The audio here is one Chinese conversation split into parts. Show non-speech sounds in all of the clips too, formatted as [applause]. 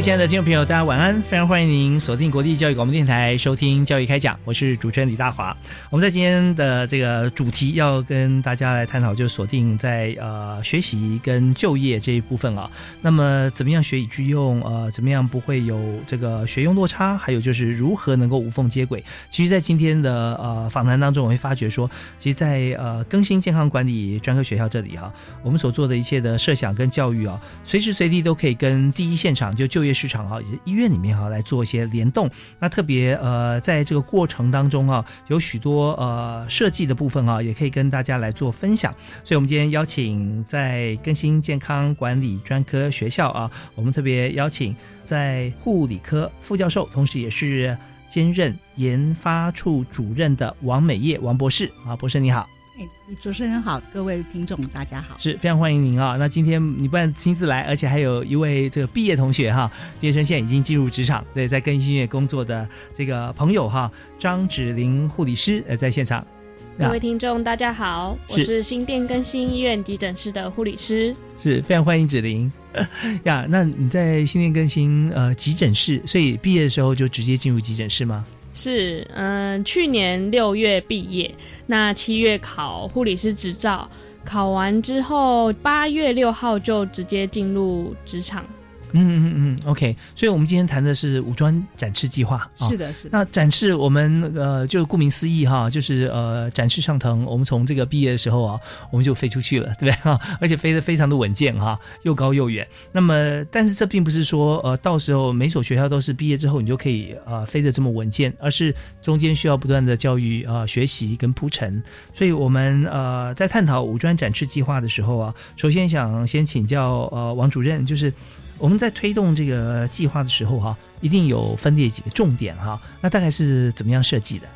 亲爱的听众朋友，大家晚安！非常欢迎您锁定国立教育广播电台收听《教育开讲》，我是主持人李大华。我们在今天的这个主题要跟大家来探讨，就锁定在呃学习跟就业这一部分啊。那么怎么样学以致用？呃，怎么样不会有这个学用落差？还有就是如何能够无缝接轨？其实，在今天的呃访谈当中，我会发觉说，其实，在呃更新健康管理专科学校这里哈，我们所做的一切的设想跟教育啊，随时随地都可以跟第一现场就就业市场啊，医院里面哈来做一些联动。那特别呃，在这个过程当中啊，有许多呃设计的部分啊，也可以跟大家来做分享。所以，我们今天邀请在更新健康管理专科学校啊，我们特别邀请在护理科副教授，同时也是兼任研发处主任的王美叶王博士啊，博士你好。哎，主持人好，各位听众大家好，是非常欢迎您啊！那今天你不但亲自来，而且还有一位这个毕业同学哈，毕业生现在已经进入职场，对，在更新医院工作的这个朋友哈，张芷玲护理师呃在现场。各位听众大家好，我是新店更新医院急诊室的护理师，是非常欢迎芷玲 [laughs] 呀。那你在新店更新呃急诊室，所以毕业的时候就直接进入急诊室吗？是，嗯，去年六月毕业，那七月考护理师执照，考完之后八月六号就直接进入职场。嗯嗯嗯，OK，所以我们今天谈的是武装展翅计划。是的，是的。那展翅，我们呃，就顾名思义哈，就是呃，展翅上腾。我们从这个毕业的时候啊，我们就飞出去了，对不对哈？而且飞得非常的稳健哈，又高又远。那么，但是这并不是说呃，到时候每所学校都是毕业之后你就可以呃飞得这么稳健，而是中间需要不断的教育啊、学习跟铺陈。所以我们呃在探讨武装展翅计划的时候啊，首先想先请教呃王主任，就是。我们在推动这个计划的时候，哈，一定有分列几个重点，哈。那大概是怎么样设计的？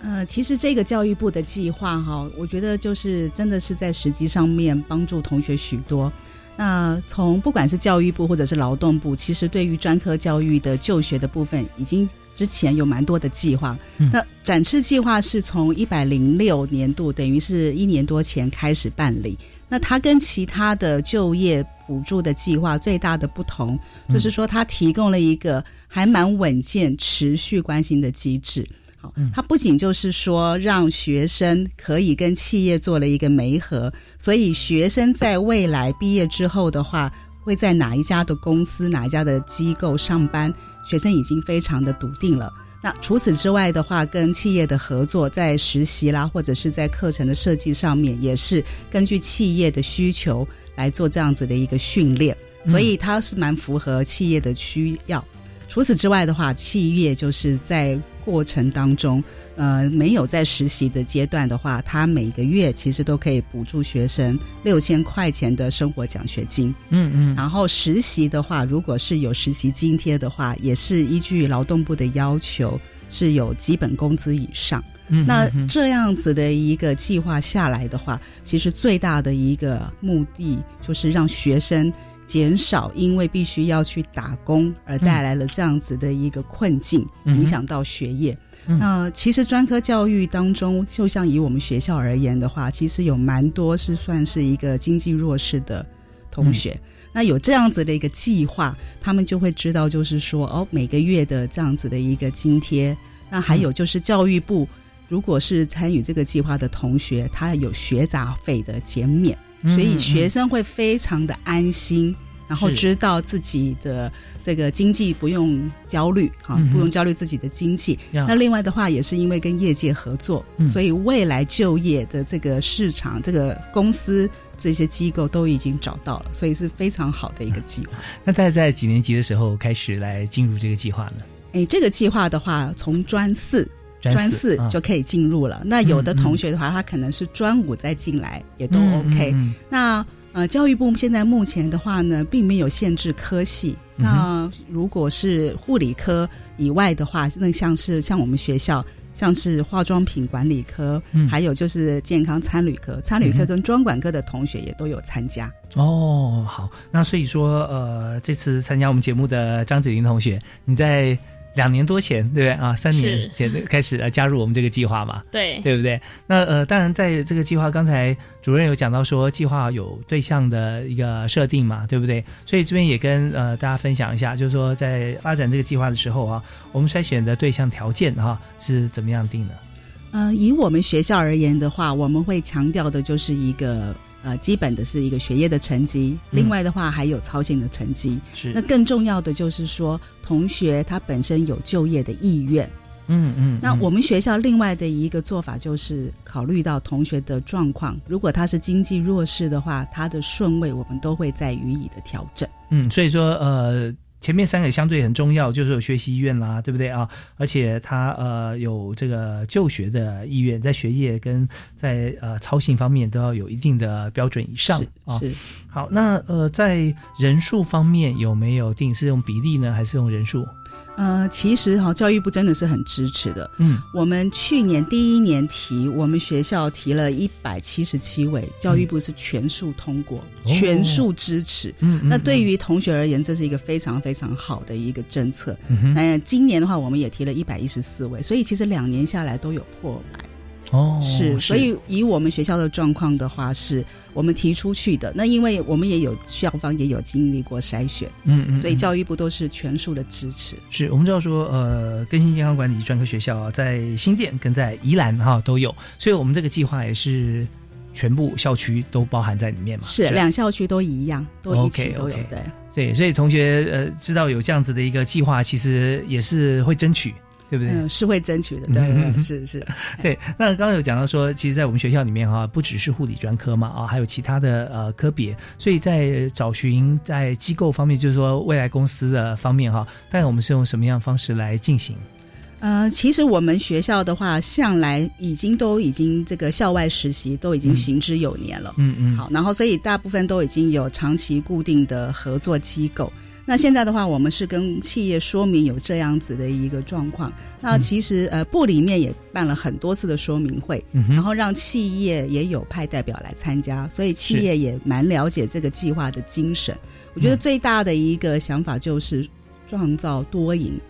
呃，其实这个教育部的计划，哈，我觉得就是真的是在实际上面帮助同学许多。那从不管是教育部或者是劳动部，其实对于专科教育的就学的部分，已经之前有蛮多的计划。那展翅计划是从一百零六年度，等于是一年多前开始办理。那它跟其他的就业补助的计划最大的不同，就是说它提供了一个还蛮稳健、持续关心的机制。好，它不仅就是说让学生可以跟企业做了一个媒合，所以学生在未来毕业之后的话，会在哪一家的公司、哪一家的机构上班，学生已经非常的笃定了。那除此之外的话，跟企业的合作，在实习啦，或者是在课程的设计上面，也是根据企业的需求来做这样子的一个训练，所以它是蛮符合企业的需要。除此之外的话，企业就是在过程当中，呃，没有在实习的阶段的话，他每个月其实都可以补助学生六千块钱的生活奖学金。嗯嗯。然后实习的话，如果是有实习津贴的话，也是依据劳动部的要求，是有基本工资以上。嗯。那这样子的一个计划下来的话，其实最大的一个目的就是让学生。减少因为必须要去打工而带来了这样子的一个困境，影响到学业。那其实专科教育当中，就像以我们学校而言的话，其实有蛮多是算是一个经济弱势的同学。那有这样子的一个计划，他们就会知道，就是说哦，每个月的这样子的一个津贴。那还有就是教育部如果是参与这个计划的同学，他有学杂费的减免，嗯所以学生会非常的安心。然后知道自己的这个经济不用焦虑，哈、嗯哼不用焦虑自己的经济。呀那另外的话，也是因为跟业界合作，嗯所以未来就业的这个市场、这个公司这些机构都已经找到了，所以是非常好的一个计划。那大概在几年级的时候开始来进入这个计划呢？哎，这个计划的话，从专四。专专四就可以进入了。那有的同学的话，他可能是专五再进来，也都嗯 OK。那呃，教育部现在目前的话呢，并没有限制科系。嗯那如果是护理科以外的话，那像是像我们学校，像是化妆品管理科，嗯还有就是健康餐旅科，餐旅科跟专管科的同学也都有参加。哦，好，那所以说，呃，这次参加我们节目的张子林同学，你在两年多前，对不对啊？三年前开始呃加入我们这个计划嘛，对对不对？那呃，当然在这个计划，刚才主任有讲到说，计划有对象的一个设定嘛，对不对？所以这边也跟呃大家分享一下，就是说在发展这个计划的时候啊，我们筛选的对象条件哈、是怎么样定的？嗯、以我们学校而言的话，我们会强调的就是一个呃基本的是一个学业的成绩，嗯另外的话还有操行的成绩。是那更重要的就是说，同学他本身有就业的意愿。嗯嗯，那嗯我们学校另外的一个做法就是考虑到同学的状况，如果他是经济弱势的话，他的顺位我们都会再予以的调整。嗯，所以说呃。前面三个相对很重要，就是有学习意愿啦，对不对啊？而且他呃有这个就学的意愿，在学业跟在呃操行方面都要有一定的标准以上是啊。是，好，那呃，在人数方面有没有定？是用比例呢，还是用人数？呃，其实哈、教育部真的是很支持的。嗯，我们去年第一年提，我们学校提了一百七十七位，教育部是全数通过，全数支持。嗯那对于同学而言，这是一个非常非常好的一个政策。嗯哼那今年的话，我们也提了一百一十四位，所以其实两年下来都有破百。哦，是，所以以我们学校的状况的话，是我们提出去的。那因为我们也有校方也有经历过筛选，嗯嗯，所以嗯教育部都是全数的支持。是我们知道说，呃，更新健康管理专科学校啊，在新店跟在宜兰哈、都有，所以我们这个计划也是全部校区都包含在里面嘛。是两校区都一样，都一起都有对。对，所以同学呃知道有这样子的一个计划，其实也是会争取，对不对？嗯，是会争取的，对，嗯是 [laughs] 是。[laughs] 对，那刚刚有讲到说，其实，在我们学校里面哈、不只是护理专科嘛，啊，还有其他的呃科别，所以在找寻在机构方面，就是说未来公司的方面哈，当然我们是用什么样的方式来进行？呃，其实我们学校的话，向来已经都已经这个校外实习都已经嗯行之有年了。嗯嗯，好，然后所以大部分都已经有长期固定的合作机构。那现在的话，我们是跟企业说明有这样子的一个状况。那嗯其实呃部里面也办了很多次的说明会，嗯然后让企业也有派代表来参加，所以企业也蛮了解这个计划的精神。我觉得嗯最大的一个想法就是创造多赢。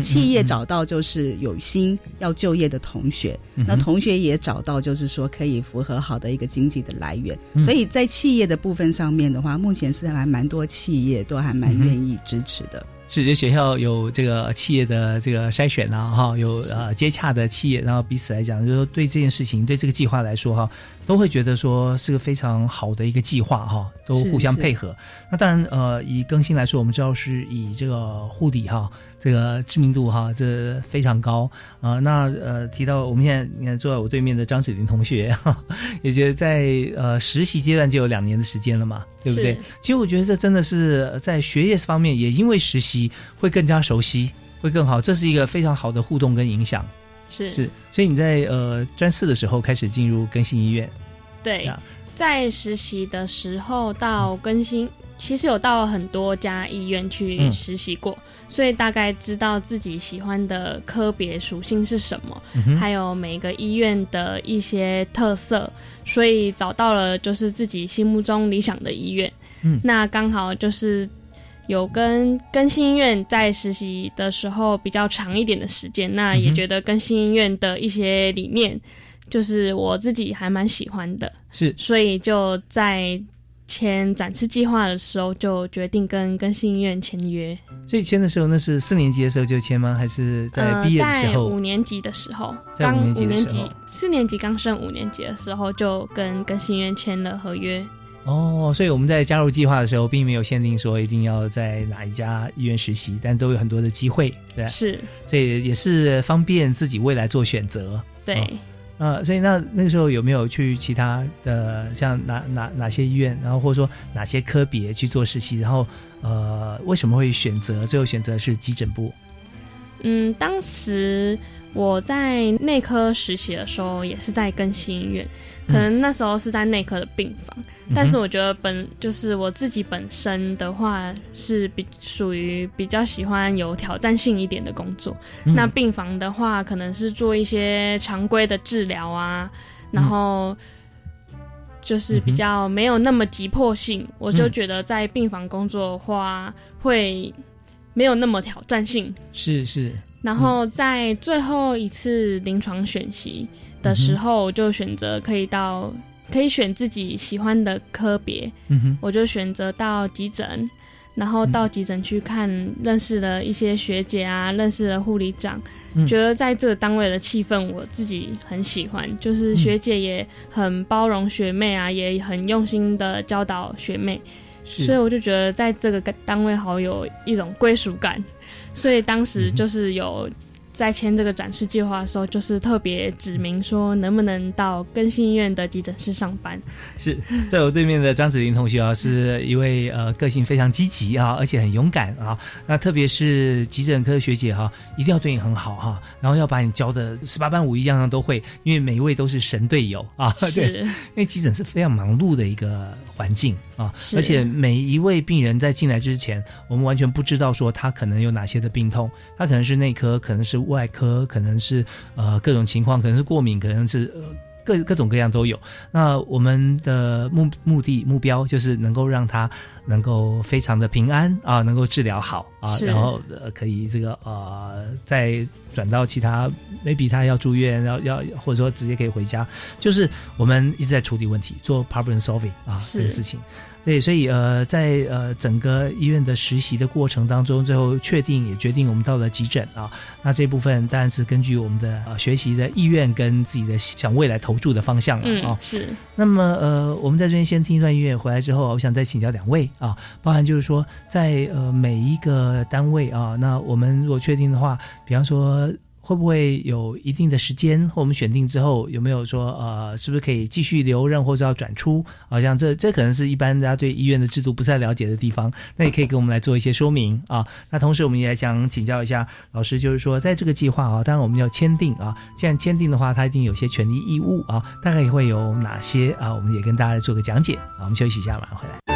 企业嗯找到就是有心要就业的同学，嗯那同学也找到就是说可以符合好的一个经济的来源，嗯。所以在企业的部分上面的话，目前是还蛮多企业都还蛮愿意支持的。是，这学校有这个企业的这个筛选啊，哈，有呃接洽的企业，然后彼此来讲，就是说对这件事情，对这个计划来说哈，都会觉得说是个非常好的一个计划哈，都互相配合。那当然，呃，以更新来说，我们知道是以这个护理哈，这个知名度哈，这非常高啊、呃那呃，提到我们现在你看坐在我对面的张子林同学，哈，[laughs] 也觉得在呃实习阶段就有两年的时间了嘛，对不对？其实我觉得这真的是在学业方面，也因为实习会更加熟悉，会更好，这是一个非常好的互动跟影响。是。是，所以你在呃专四的时候开始进入更新医院，对，在实习的时候到更新，其实有到很多家医院去嗯。实习过，所以大概知道自己喜欢的科别属性是什么，嗯还有每个医院的一些特色，所以找到了就是自己心目中理想的医院。嗯。那刚好就是有跟更新医院在实习的时候比较长一点的时间，那也觉得更新医院的一些理念，就是我自己还蛮喜欢的。是所以就在签展示计划的时候，就决定跟更新医院签约。所以签的时候，那是四年级的时候就签吗？还是在呃，毕业的时候？在五年级的时候，在五年级的时候级四年级刚升五年级的时候，就跟更新医院签了合约。哦，所以我们在加入计划的时候，并没有限定说一定要在哪一家医院实习，但都有很多的机会，对吧，是，所以也是方便自己未来做选择。对。哦呃，所以那那个时候有没有去其他的像哪哪哪些医院，然后或者说哪些科别去做实习？然后呃，为什么会选择最后选择是急诊部？嗯，当时我在内科实习的时候，也是在更新医院，可能那时候是在内科的病房，但是我觉得本就是我自己本身的话是比属于比较喜欢有挑战性一点的工作。嗯那病房的话，可能是做一些常规的治疗啊，然后就是比较没有那么急迫性。我就觉得在病房工作的话，会没有那么挑战性。是是，然后在最后一次临床选习的时候，我就选择可以到可以选自己喜欢的科别，嗯哼，我就选择到急诊，然后到急诊去看，认识了一些学姐啊，认识了护理长，嗯。觉得在这个单位的气氛我自己很喜欢，就是学姐也很包容学妹啊，也很用心的教导学妹，是所以我就觉得在这个单位好有一种归属感，所以当时就是有在签这个展示计划的时候，就是特别指明说能不能到更新医院的急诊室上班。是，[laughs] 在我对面的张子琳同学啊，是一位呃个性非常积极啊，而且很勇敢啊。那特别是急诊科学姐哈、一定要对你很好哈、然后要把你教的十八般武艺样样都会，因为每一位都是神队友啊。[laughs] 对，是因为急诊是非常忙碌的一个环境啊，而且每一位病人在进来之前，我们完全不知道说他可能有哪些的病痛，他可能是内科，可能是外科，可能是呃各种情况，可能是过敏，可能是呃各各种各样都有。那我们的目目的目标就是能够让他能够非常的平安啊，能够治疗好啊，是然后呃可以这个呃再转到其他，maybe 他要住院，要要或者说直接可以回家，就是我们一直在处理问题，做 problem solving 啊是这个事情。对，所以呃，在呃整个医院的实习的过程当中，最后确定也决定我们到了急诊啊。那这部分当然是根据我们的呃学习的意愿跟自己的想未来投注的方向了啊。嗯，是那么呃，我们在这边先听一段音乐，回来之后，我想再请教两位啊，包含就是说，在呃每一个单位啊，那我们如果确定的话，比方说。会不会有一定的时间？或我们选定之后，有没有说呃，是不是可以继续留任或者要转出？好像这这可能是一般大家对医院的制度不太了解的地方，那也可以给我们来做一些说明啊。那同时我们也想请教一下老师，就是说在这个计划啊，当然我们要签订啊，既然签订的话，它一定有些权利义务啊，大概会有哪些啊？我们也跟大家做个讲解啊。我们休息一下，马上回来。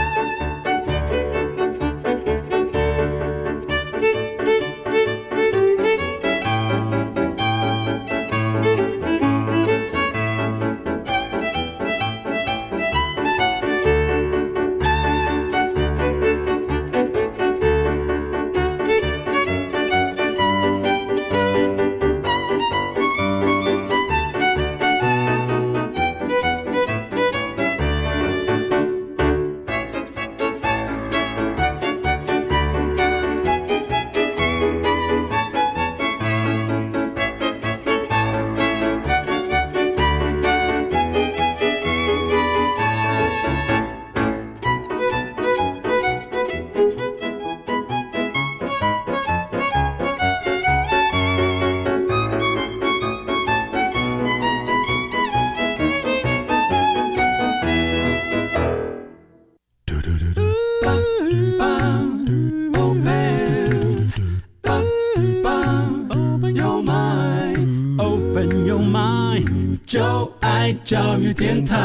教育电台。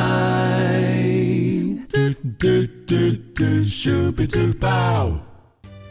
嘟嘟嘟嘟，咻比嘟爆。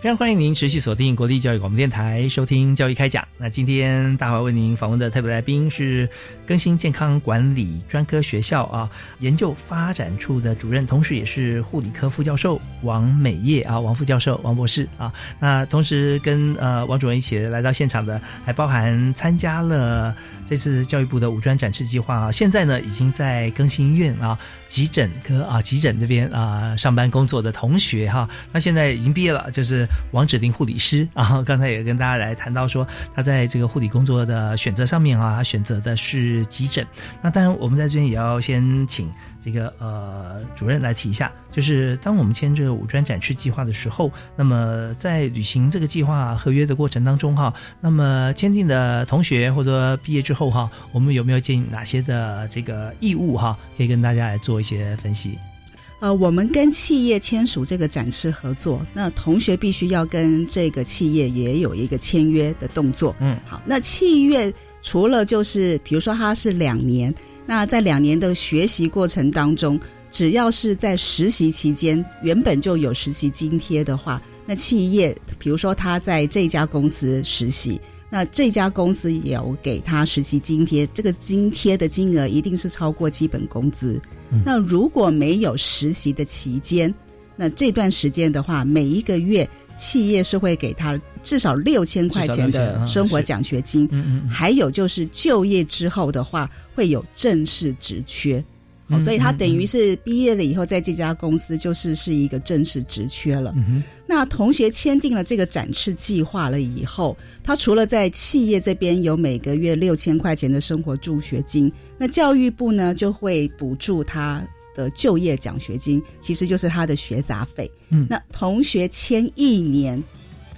非常欢迎您持续锁定国立教育广播电台收听教育开讲。那今天大华为您访问的特别来宾是更新健康管理专科学校啊研究发展处的主任，同时也是护理科副教授王美业啊，王副教授、王博士啊。那同时跟呃王主任一起来到现场的，还包含参加了这次教育部的五专展示计划啊。现在呢，已经在更新医院啊急诊科啊急诊这边啊上班工作的同学哈，那现在已经毕业了，就是王指定护理师啊。刚才也跟大家来谈到说，他在在这个护理工作的选择上面啊，他选择的是急诊。那当然，我们在这边也要先请这个呃主任来提一下，就是当我们签这个五专展示计划的时候，那么在履行这个计划合约的过程当中哈，那么签订的同学或者毕业之后哈，我们有没有尽哪些的这个义务哈，可以跟大家来做一些分析？呃，我们跟企业签署这个展翅合作，那同学必须要跟这个企业也有一个签约的动作。嗯，好，那企业除了就是比如说它是两年，那在两年的学习过程当中，只要是在实习期间原本就有实习津贴的话，那企业比如说他在这家公司实习。那这家公司有给他实习津贴，这个津贴的金额一定是超过基本工资。那如果没有实习的期间，那这段时间的话，每一个月企业是会给他至少六千块钱的生活奖学金。嗯还有就是就业之后的话，会有正式职缺。哦，所以他等于是毕业了以后，在这家公司就是是一个正式职缺了。嗯那同学签订了这个展翅计划了以后，他除了在企业这边有每个月六千块钱的生活助学金，那教育部呢就会补助他的就业奖学金，其实就是他的学杂费。嗯那同学签一年，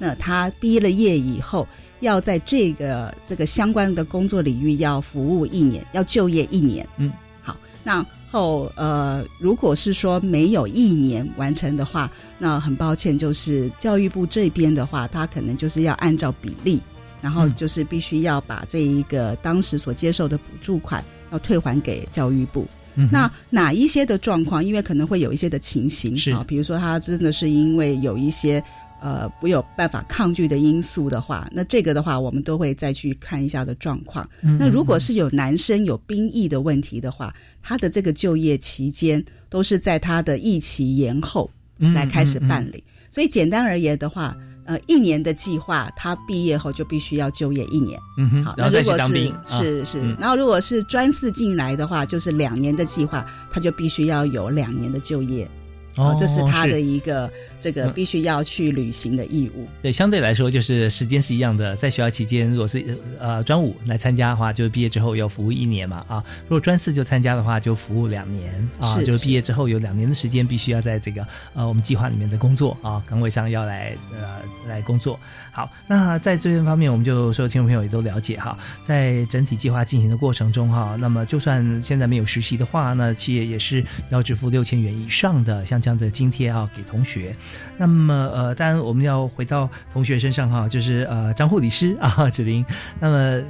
那他毕了业以后，要在这个这个相关的工作领域要服务一年，要就业一年。嗯，好，那后呃，如果是说没有一年完成的话，那很抱歉，就是教育部这边的话，他可能就是要按照比例，然后嗯就是必须要把这一个当时所接受的补助款要退还给教育部。嗯那哪一些的状况，因为可能会有一些的情形是啊，比如说他真的是因为有一些呃没有办法抗拒的因素的话，那这个的话我们都会再去看一下的状况。嗯那如果是有男生有兵役的问题的话，他的这个就业期间都是在他的疫期延后嗯来开始办嗯理。所以简单而言的话，呃，一年的计划，他毕业后就必须要就业一年。嗯哼，好，那如果是是是嗯，然后如果是专四进来的话，就是两年的计划，他就必须要有两年的就业。哦，这是他的一个这个嗯必须要去履行的义务。对，相对来说就是时间是一样的。在学校期间，如果是呃专五来参加的话，就是毕业之后要服务一年嘛啊。如果专四就参加的话，就服务两年啊。是就是毕业之后有两年的时间，必须要在这个呃我们计划里面的工作啊岗位上要来呃来工作。好，那在这边方面，我们就所有听众朋友也都了解哈，在整体计划进行的过程中哈，那么就算现在没有实习的话，那企业也是要支付六千元以上的像这样子的津贴啊给同学。那么呃，当然我们要回到同学身上哈，就是呃张护理师啊芷玲，那么。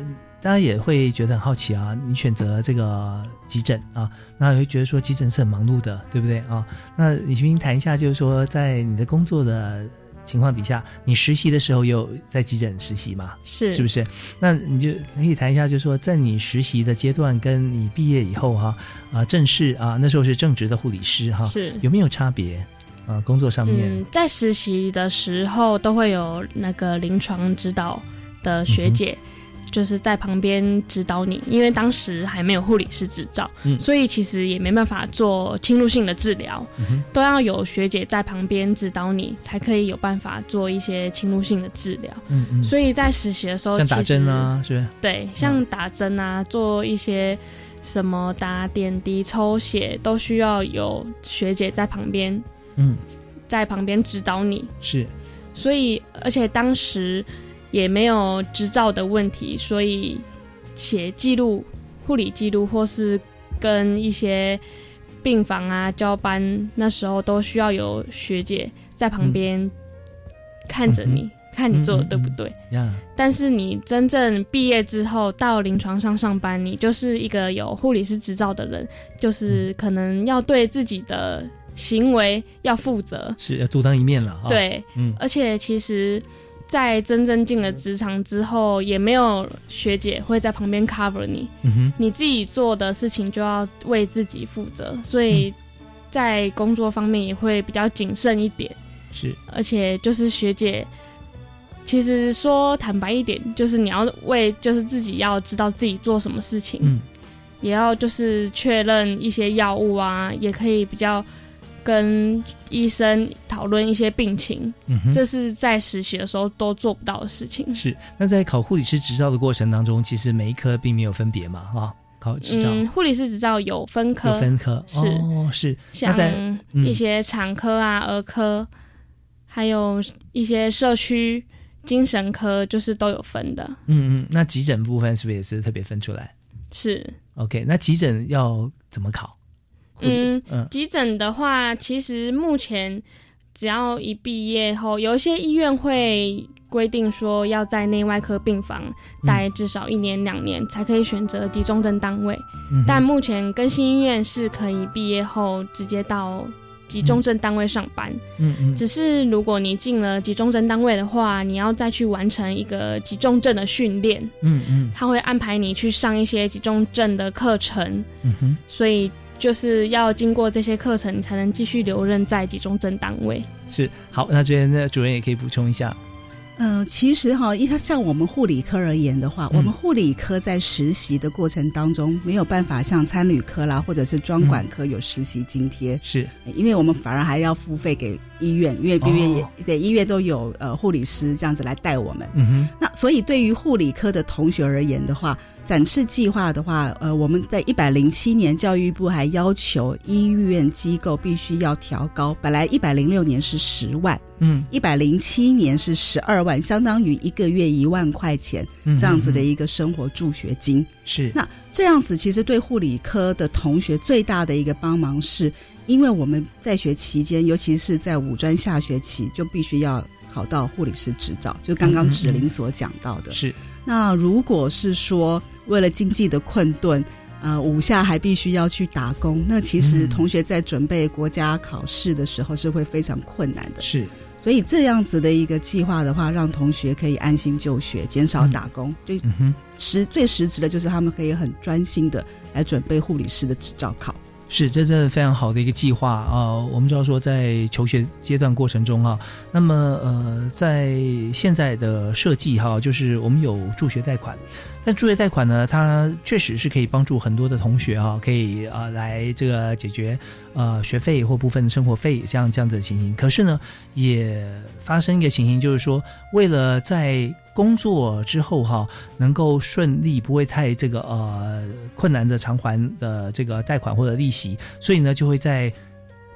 大家也会觉得很好奇啊，你选择这个急诊啊，那也会觉得说急诊是很忙碌的，对不对啊？那李寻谈一下，就是说在你的工作的情况底下，你实习的时候有在急诊实习吗？是是不是？那你就可以谈一下，就是说在你实习的阶段跟你毕业以后哈啊正式啊那时候是正职的护理师哈，是有没有差别啊？工作上面嗯，在实习的时候都会有那个临床指导的学姐，就是在旁边指导你，因为当时还没有护理师执照，嗯所以其实也没办法做侵入性的治疗，嗯都要有学姐在旁边指导你，才可以有办法做一些侵入性的治疗。嗯嗯，所以在实习的时候，像打针啊，是？对，像打针啊，做一些什么打点滴、抽血，都需要有学姐在旁边，嗯，在旁边指导你。是所以，而且当时也没有执照的问题，所以写记录、护理记录，或是跟一些病房啊交班，那时候都需要有学姐在旁边看着你，看你做的对不对。呀，但是你真正毕业之后到临床上上班，你就是一个有护理师执照的人，就是可能要对自己的行为要负责。是要独当一面了啊。，对，嗯而且其实，在真正进了职场之后，也没有学姐会在旁边 cover 你，嗯哼，你自己做的事情就要为自己负责，所以嗯在工作方面也会比较谨慎一点。是而且就是学姐，其实说坦白一点，就是你要为就是自己要知道自己做什么事情，嗯也要就是确认一些药物啊，也可以比较跟医生讨论一些病情，这是在实习的时候都做不到的事情。是。那在考护理师执照的过程当中，其实每一科并没有分别嘛，哈，考执照、嗯，护理师执照有分科，有分科，是哦，是。那像一些产科啊、儿科，还有一些社区精神科，就是都有分的。嗯嗯，那急诊部分是不是也是特别分出来是，？OK，那急诊要怎么考？嗯，嗯急诊的话，其实目前只要一毕业后，有一些医院会规定说要在内外科病房待至少一年、两年，才可以选择集中症单位。嗯但目前更新医院是可以毕业后直接到集中症单位上班。嗯嗯只是如果你进了集中症单位的话，你要再去完成一个集中症的训练，嗯嗯他会安排你去上一些集中症的课程，嗯哼，所以就是要经过这些课程，才能继续留任在集中症单位。是好。那这边呢，主任也可以补充一下。嗯，其实哈，一像我们护理科而言的话，嗯我们护理科在实习的过程当中，没有办法像参旅科啦，或者是专管科有实习津贴，是因为我们反而还要付费给医院，因为医院也、哦对医院都有呃护理师这样子来带我们。嗯哼，那所以对于护理科的同学而言的话，展翅计划的话，呃，我们在一百零七年教育部还要求医院机构必须要调高，本来一百零六年是十万，嗯。一百零七年是十二万，相当于一个月一万块钱嗯这样子的一个生活助学金。是。那这样子其实对护理科的同学最大的一个帮忙是，因为我们在学期间，尤其是在五专下学期，就必须要考到护理师执照，就刚刚芷玲所讲到的。是那如果是说为了经济的困顿，呃，五下还必须要去打工，那其实嗯同学在准备国家考试的时候是会非常困难的。是所以这样子的一个计划的话，让同学可以安心就学，减少打工，最。实最实质的就是他们可以很专心的来准备护理师的执照考。是，这真的非常好的一个计划啊、我们知道说，在求学阶段过程中啊，那么呃，在现在的设计哈、就是我们有助学贷款，但助学贷款呢，它确实是可以帮助很多的同学哈、可以呃来这个解决呃学费或部分生活费这样这样子的情形。可是呢，也发生一个情形，就是说，为了在工作之后哈，能够顺利，不会太这个呃困难的偿还的这个贷款或者利息，所以呢就会在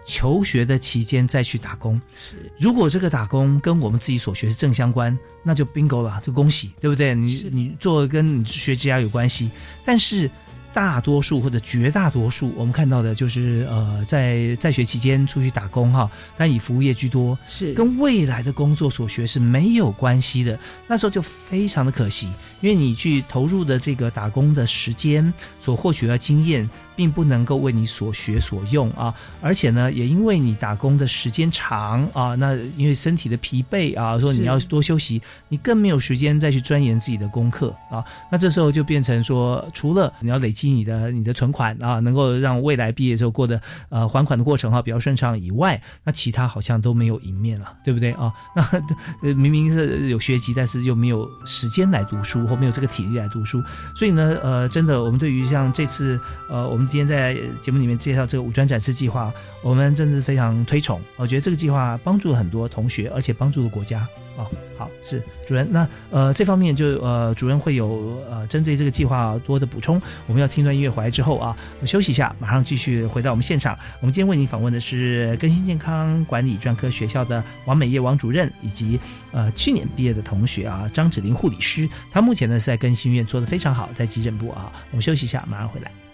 求学的期间再去打工。是如果这个打工跟我们自己所学是正相关，那就 bingo 了，就恭喜，对不对？你你做跟你学职涯有关系，但是。大多数或者绝大多数，我们看到的就是呃，在在学期间出去打工哈，但以服务业居多，是跟未来的工作所学是没有关系的。那时候就非常的可惜，因为你去投入的这个打工的时间所获取的经验，并不能够为你所学所用啊。而且呢，也因为你打工的时间长啊，那因为身体的疲惫啊，说你要多休息，你更没有时间再去钻研自己的功课啊。那这时候就变成说，除了你要累积你的你的存款啊，能够让未来毕业之后过得呃还款的过程哈、比较顺畅以外，那其他好像都没有赢面了，对不对啊？[laughs] 那呃明明是有学籍，但是又没有时间来读书，或没有这个体力来读书，所以呢，呃，真的，我们对于像这次呃，我们今天在节目里面介绍这个五专展示计划，我们真的是非常推崇。我觉得这个计划帮助了很多同学，而且帮助了国家。哦，好，是主任。那呃，这方面就呃，主任会有呃，针对这个计划多的补充。我们要听段音乐回来之后啊，我们休息一下，马上继续回到我们现场。我们今天为您访问的是更新健康管理专科学校的王美业王主任，以及呃去年毕业的同学啊张芷玲护理师。他目前呢是在更新医院做的非常好，在急诊部啊。我们休息一下，马上回来。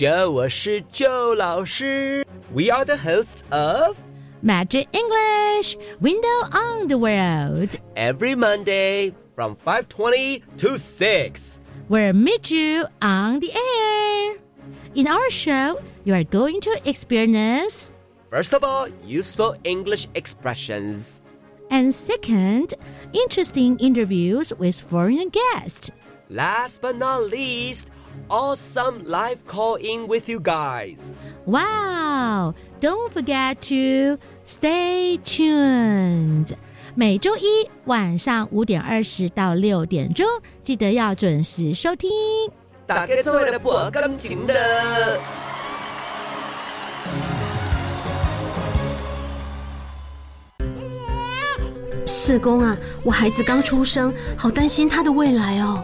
Joe，我是 Joe 老师。We are the hosts of Magic English Window on the World. Every Monday from 5:20 to 6. We'll meet you on the air. In our show, you are going to experience, First of all, useful English expressions. and second, interesting interviews with foreign guests. Last but not least, awesome live call in with you guys. Wow! Don't forget to stay tuned. 每周一晚上五点二十到六点钟，记得要准时收听。大家做的不感情的。社工啊，我孩子刚出生，好担心他的未来哦。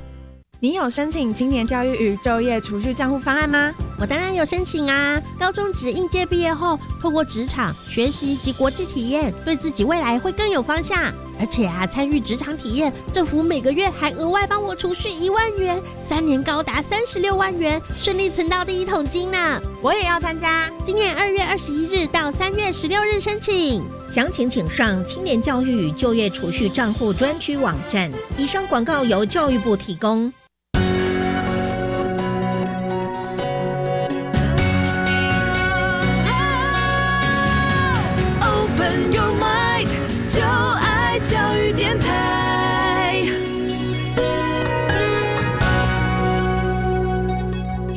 你有申请青年教育与就业储蓄账户方案吗？我当然有申请啊！高中职应届毕业后，透过职场学习及国际体验，对自己未来会更有方向。而且啊，参与职场体验，政府每个月还额外帮我储蓄一万元，三年高达三十六万元，顺利存到第一桶金呢！我也要参加。今年二月二十一日到三月十六日申请，详情请上青年教育与就业储蓄账户专区网站。以上广告由教育部提供。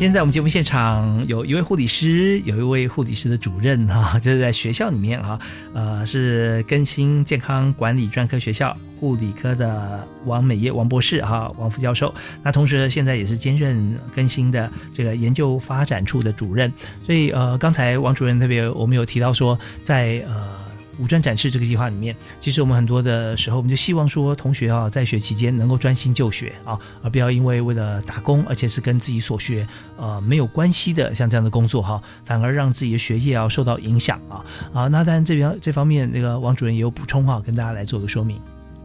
现在我们节目现场有一位护理师，有一位护理师的主任哈、[laughs] 就是在学校里面哈、呃，是更新健康管理专科学校护理科的王美业王博士哈、王副教授。那同时现在也是兼任更新的这个研究发展处的主任。所以呃，刚才王主任特别我们有提到说，在呃。五专展示这个计划里面，其实我们很多的时候，我们就希望说，同学啊，在学期间能够专心就学啊，而不要因为为了打工，而且是跟自己所学呃没有关系的像这样的工作哈，反而让自己的学业啊受到影响啊啊。那当然这边这方面，那个王主任也有补充哈，跟大家来做个说明。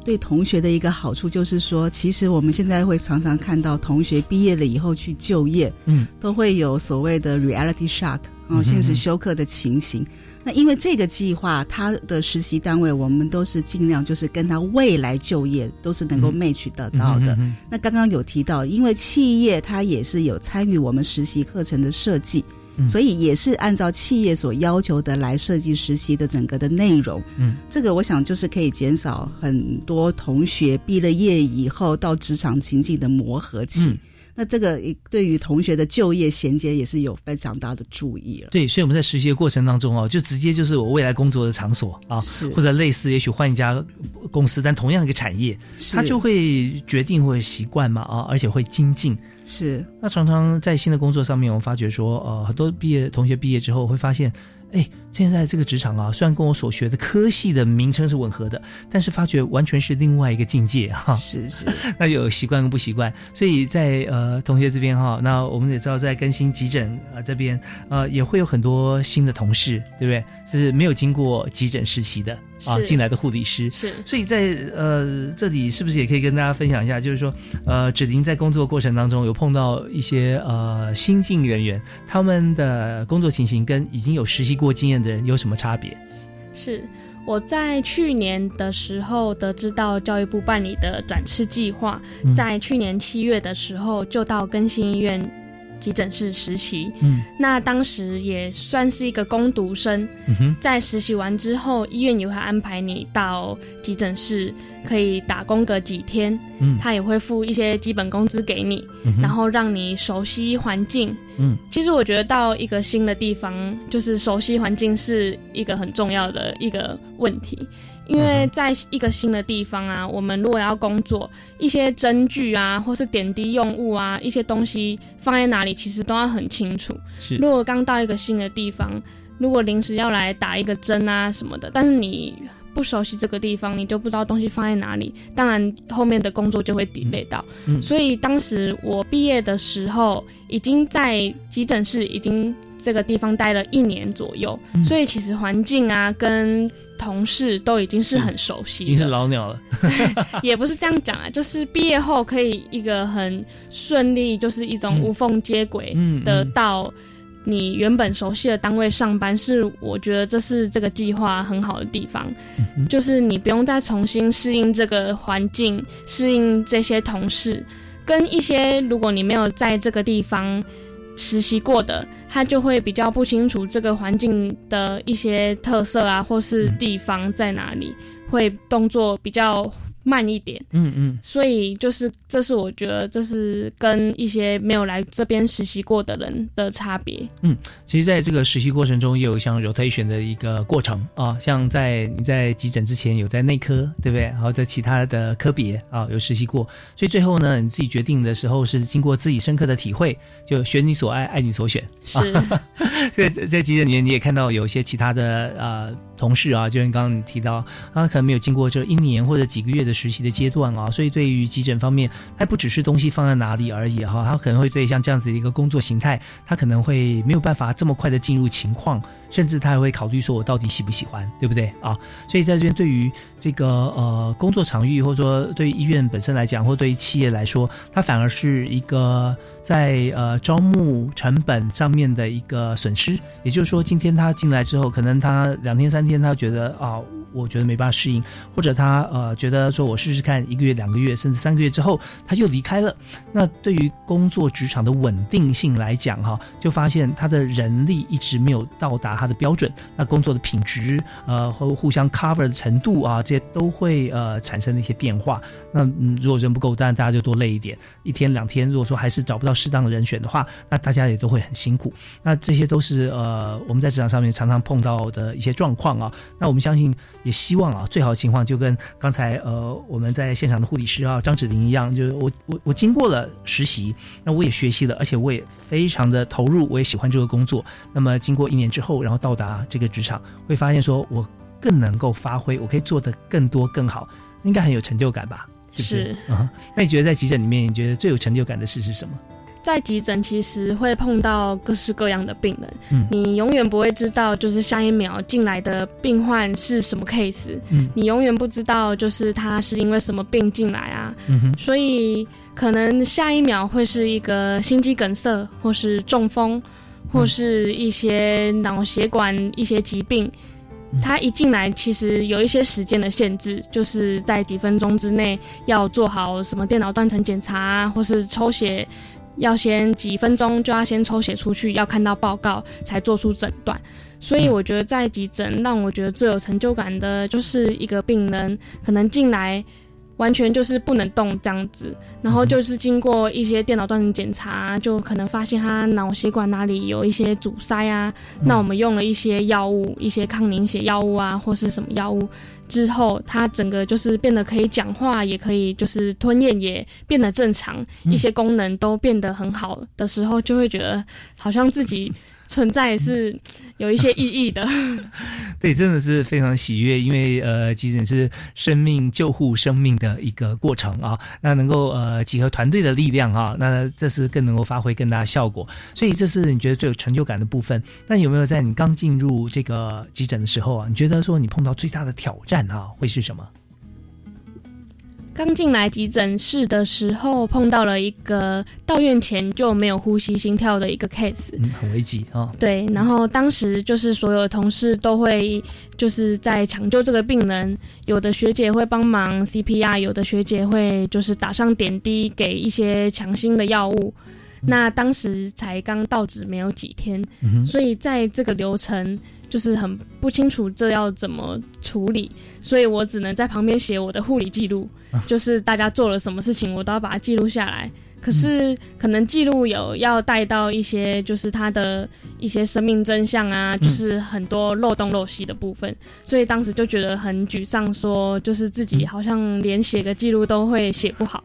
对同学的一个好处就是说，其实我们现在会常常看到同学毕业了以后去就业，嗯，都会有所谓的 reality shock 嗯哼哦，现实休克的情形。那因为这个计划，他的实习单位我们都是尽量就是跟他未来就业都是能够 match 得到的。那刚刚有提到，因为企业它也是有参与我们实习课程的设计。嗯所以也是按照企业所要求的来设计实习的整个的内容。嗯，这个我想就是可以减少很多同学毕了业以后到职场情境的磨合期。嗯那这个对于同学的就业衔接也是有非常大的注意了。对，所以我们在实习的过程当中哦，就直接就是我未来工作的场所啊，是或者类似，也许换一家公司，但同样一个产业，是他就会决定或者习惯嘛啊，而且会精进。是，那常常在新的工作上面，我们发觉说，呃，很多毕业同学毕业之后会发现，哎，现在这个职场啊，虽然跟我所学的科系的名称是吻合的，但是发觉完全是另外一个境界哈。是是，[laughs] 那有习惯跟不习惯，所以在呃同学这边哈，那我们也知道在更新急诊呃这边呃也会有很多新的同事，对不对？就是没有经过急诊实习的啊进来的护理师，是所以在呃这里是不是也可以跟大家分享一下，就是说呃芷玲在工作过程当中有碰到一些呃新进人员，他们的工作情形跟已经有实习过经验的人有什么差别？是我在去年的时候得知到教育部办理的展示计划，嗯在去年七月的时候就到更新医院急诊室实习。嗯。那当时也算是一个攻读生，嗯哼。在实习完之后，医院也会安排你到急诊室可以打工个几天，嗯。他也会付一些基本工资给你，嗯然后让你熟悉环境。嗯。其实我觉得到一个新的地方，就是熟悉环境是一个很重要的一个问题，因为在一个新的地方啊，我们如果要工作，一些针具啊，或是点滴用物啊，一些东西放在哪里，其实都要很清楚。是。如果刚到一个新的地方，如果临时要来打一个针啊什么的，但是你不熟悉这个地方，你就不知道东西放在哪里，当然后面的工作就会 delay 到。嗯。所以当时我毕业的时候，已经在急诊室已经这个地方待了一年左右，嗯。所以其实环境啊跟同事都已经是很熟悉的，已经是老鸟了。[laughs] 也不是这样讲啊，就是毕业后可以一个很顺利，就是一种无缝接轨嗯的嗯到你原本熟悉的单位上班，是我觉得这是这个计划很好的地方，嗯就是你不用再重新适应这个环境，适应这些同事，跟一些如果你没有在这个地方。实习过的，他就会比较不清楚这个环境的一些特色啊，或是地方在哪里，会动作比较慢一点。嗯嗯，所以就是，这是我觉得这是跟一些没有来这边实习过的人的差别。嗯，其实在这个实习过程中，也有像 rotation 的一个过程啊，像在你在急诊之前有在内科，对不对？然后在其他的科别啊有实习过，所以最后呢，你自己决定的时候是经过自己深刻的体会，就选你所爱，爱你所选。[laughs] [laughs] 是，在在急诊里面，你也看到有一些其他的呃同事啊，就像刚刚你提到，他可能没有经过这一年或者几个月的实习的阶段啊，所以对于急诊方面，它不只是东西放在哪里而已哈、他可能会对像这样子的一个工作形态，他可能会没有办法这么快的进入情况，甚至他还会考虑说我到底喜不喜欢，对不对啊？所以在这边对于这个呃工作场域，或者说对于医院本身来讲，或对于企业来说，它反而是一个在呃招募成本上面的一个损失。也就是说，今天他进来之后，可能他两天三天，他觉得啊，我觉得没办法适应，或者他呃觉得说我试试看一个月、两个月，甚至三个月之后，他又离开了。那对于工作职场的稳定性来讲，哈，就发现他的人力一直没有到达他的标准，那工作的品质，呃，和互相 cover 的程度啊，这些都会呃产生一些变化。那嗯，如果人不够，当然大家就多累一点，一天两天，如果说还是找不到适当的人选的话，那大家也都会很辛苦。那这些都是呃我们在职场上面常常碰到的一些状况啊。那我们相信，也希望啊，最好的情况就跟刚才呃我们在现场的护理师啊张芷玲一样，就是我我我经过了实习，那我也学习了，而且我也非常的投入，我也喜欢这个工作。那么经过一年之后，然后到达这个职场，会发现说我更能够发挥，我可以做得更多更好，应该很有成就感吧？是不是？那你觉得在急诊里面，你觉得最有成就感的事是什么？在急诊其实会碰到各式各样的病人，嗯你永远不会知道就是下一秒进来的病患是什么 case，嗯你永远不知道就是他是因为什么病进来啊，嗯所以可能下一秒会是一个心肌梗塞，或是中风，或是一些脑血管一些疾病。他一进来，其实有一些时间的限制，就是在几分钟之内要做好什么电脑断层检查啊，或是抽血，要先几分钟就要先抽血出去，要看到报告才做出诊断。所以我觉得在急诊让我觉得最有成就感的，就是一个病人可能进来。完全就是不能动这样子，然后就是经过一些电脑断层检查，就可能发现他脑血管哪里有一些阻塞啊。那我们用了一些药物，一些抗凝血药物啊，或是什么药物之后，他整个就是变得可以讲话，也可以就是吞咽也变得正常，嗯一些功能都变得很好的时候，就会觉得好像自己存在是有一些意义的。[laughs] 对，真的是非常喜悦，因为呃，急诊是生命救护生命的一个过程啊，那能够呃集合团队的力量啊，那这是更能够发挥更大效果，所以这是你觉得最有成就感的部分。那有没有在你刚进入这个急诊的时候啊，你觉得说你碰到最大的挑战啊，会是什么？刚进来急诊室的时候，碰到了一个到院前就没有呼吸、心跳的一个 case。嗯，很危急啊。对，然后当时就是所有的同事都会就是在抢救这个病人，有的学姐会帮忙 CPR，有的学姐会就是打上点滴，给一些强心的药物。那当时才刚到职没有几天，嗯所以在这个流程就是很不清楚这要怎么处理，所以我只能在旁边写我的护理记录，就是大家做了什么事情，我都要把它记录下来。可是可能记录有要带到一些，就是他的一些生命真相啊，就是很多漏洞漏隙的部分，所以当时就觉得很沮丧，说就是自己好像连写个记录都会写不好，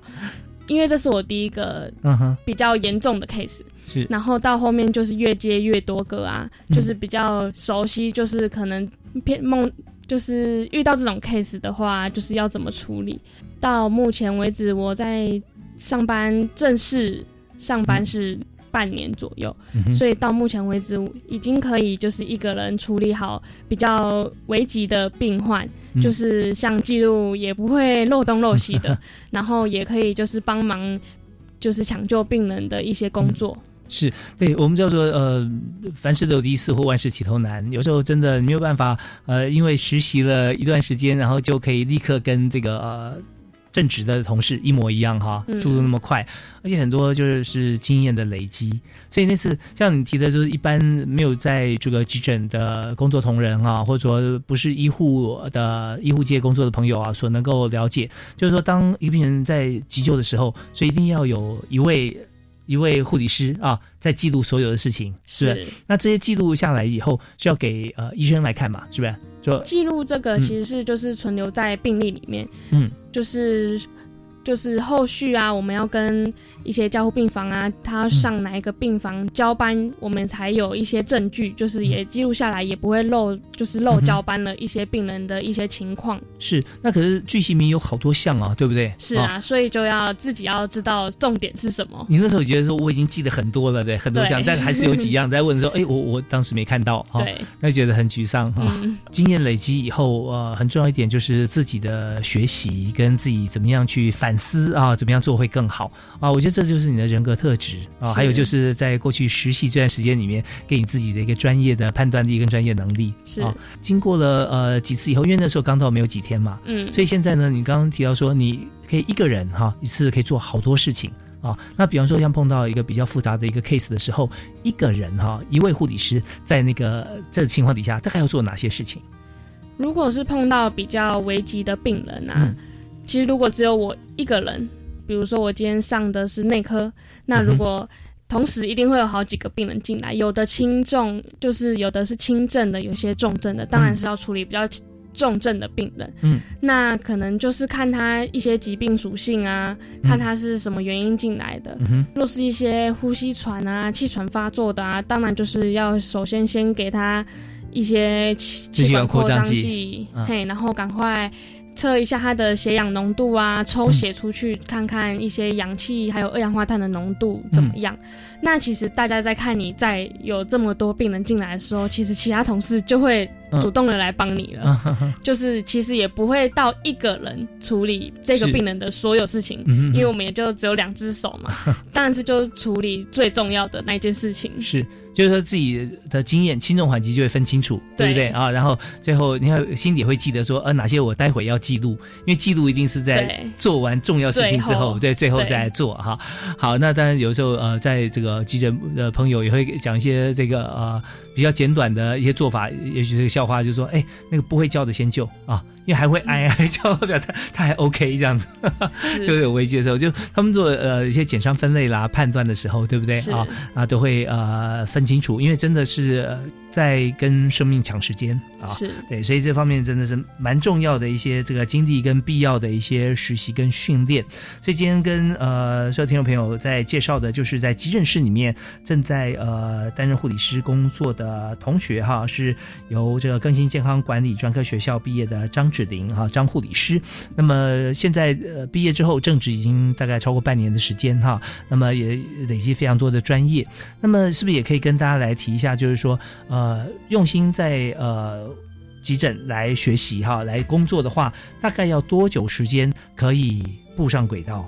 因为这是我第一个比较严重的 case。是然后到后面就是越接越多个啊，就是比较熟悉，就是可能偏梦，就是遇到这种 case 的话，就是要怎么处理。到目前为止，我在上班正式上班是半年左右，嗯所以到目前为止已经可以就是一个人处理好比较危急的病患，嗯就是像记录也不会漏东漏西的，[laughs] 然后也可以就是帮忙就是抢救病人的一些工作。是对我们叫做呃，凡事都有第一次或万事起头难。有时候真的没有办法，呃，因为实习了一段时间，然后就可以立刻跟这个呃正职的同事一模一样哈，嗯速度那么快，而且很多就是是经验的累积。所以那次像你提的，就是一般没有在这个急诊的工作同仁啊，或者说不是医护的医护界工作的朋友啊，所能够了解，就是说当一个病人在急救的时候，所以一定要有一位。一位护理师啊，在记录所有的事情，是。不是？那这些记录下来以后，是要给呃医生来看嘛，是不是？就记录这个嗯。其实是就是存留在病历里面，嗯，就是就是后续啊，我们要跟一些加护病房啊，他要上哪一个病房交班，我们才有一些证据，就是也记录下来，也不会漏，就是漏交班了一些病人的一些情况。是，那可是巨细名有好多项啊，对不对？是啊，所以就要自己要知道重点是什么。你那时候觉得说我已经记得很多了，对，很多项，对但还是有几样在问说，哎，我我当时没看到哈，对那觉得很沮丧哈。嗯经验累积以后，呃，很重要一点就是自己的学习跟自己怎么样去反思啊，怎么样做会更好啊。我觉得这就是你的人格特质啊，还有就是在过去实习这段时间里面，给你自己的一个专业的判断力跟专业能力是啊。经过了呃几次以后，因为那时候刚到没有几天嘛，嗯所以现在呢，你刚刚提到说你可以一个人哈、一次可以做好多事情。啊，那比方说像碰到一个比较复杂的一个 case 的时候，一个人哈、一位护理师在那个这个情况底下，大概要做哪些事情？如果是碰到比较危急的病人啊，嗯其实如果只有我一个人，比如说我今天上的是内科，那嗯如果同时一定会有好几个病人进来，有的轻重，就是有的是轻症的，有些重症的，当然是要处理比较重症的病人。嗯，那可能就是看他一些疾病属性啊，看他是什么原因进来的。嗯若是一些呼吸喘啊、气喘发作的啊，当然就是要首先先给他一些气管扩张剂嘿，然后赶快测一下它的血氧浓度啊，抽血出去看看一些氧气还有二氧化碳的浓度怎么样。那其实大家在看你在有这么多病人进来的时候，其实其他同事就会主动的来帮你了。嗯 [laughs] 就是其实也不会到一个人处理这个病人的所有事情，嗯因为我们也就只有两只手嘛，[laughs] 当然是就处理最重要的那件事情。是，就是说自己的经验轻重缓急就会分清楚，对不对对啊？然后最后你看心里会记得说，呃，哪些我待会要记录，因为记录一定是在做完重要事情之后对，最后再来做哈。好，那当然有时候呃，在这个急诊的朋友也会讲一些这个呃比较简短的一些做法，也许这个笑话就是说，哎，那个不会叫的先救啊。因为还会哎哎 [laughs] 叫表他他还 OK 这样子，就是有危机的时候，就他们做呃一些减伤分类啦、判断的时候，对不对啊？啊，都会呃分清楚，因为真的是、呃在跟生命抢时间啊。是对，所以这方面真的是蛮重要的一些这个经历跟必要的一些实习跟训练。所以今天跟呃所有听众朋友在介绍的，就是在急诊室里面正在呃担任护理师工作的同学哈，是由这个更新健康管理专科学校毕业的张芷玲哈，张护理师。那么现在呃毕业之后，正职已经大概超过半年的时间哈，那么也累积非常多的专业。那么是不是也可以跟大家来提一下，就是说呃用心在呃。急诊来学习哈，来工作的话，大概要多久时间可以步上轨道？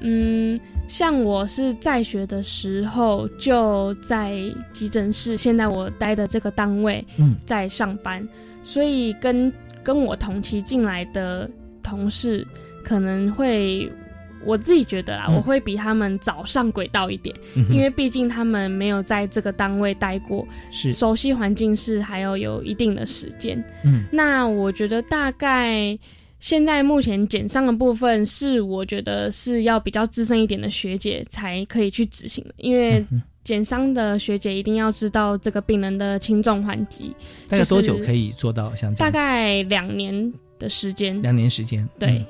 嗯，像我是在学的时候就在急诊室，现在我待的这个单位，嗯，在上班，所以跟跟我同期进来的同事可能会。我自己觉得啦，嗯我会比他们早上轨道一点，嗯因为毕竟他们没有在这个单位待过，是熟悉环境是还要有一定的时间。嗯那我觉得大概现在目前减伤的部分是我觉得是要比较资深一点的学姐才可以去执行的，因为减伤的学姐一定要知道这个病人的轻重缓急。大概多久可以做到像？大概两年的时间，两年时间。对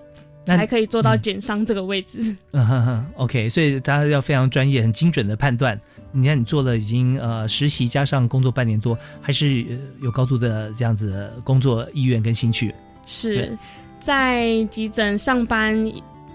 才可以做到减伤这个位置。[laughs] 嗯哼哼，OK，所以大家要非常专业、很精准的判断。你看，你做了已经呃实习加上工作半年多，还是、呃有高度的这样子的工作意愿跟兴趣。是在急诊上班，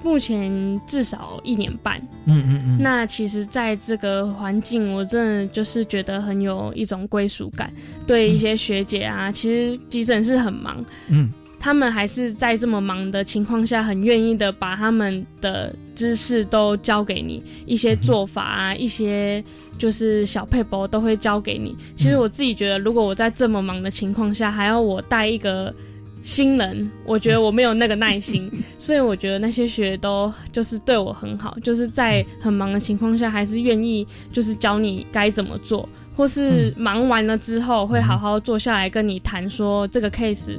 目前至少一年半。嗯嗯嗯。那其实，在这个环境，我真的就是觉得很有一种归属感。对一些学姐啊，其实急诊是很忙，嗯，他们还是在这么忙的情况下，很愿意的把他们的知识都教给你，一些做法啊，一些就是小配博都会教给你。其实我自己觉得，如果我在这么忙的情况下，还要我带一个新人，我觉得我没有那个耐心，[laughs] 所以我觉得那些学都就是对我很好，就是在很忙的情况下，还是愿意就是教你该怎么做。或是忙完了之后，会好好坐下来跟你谈说这个 case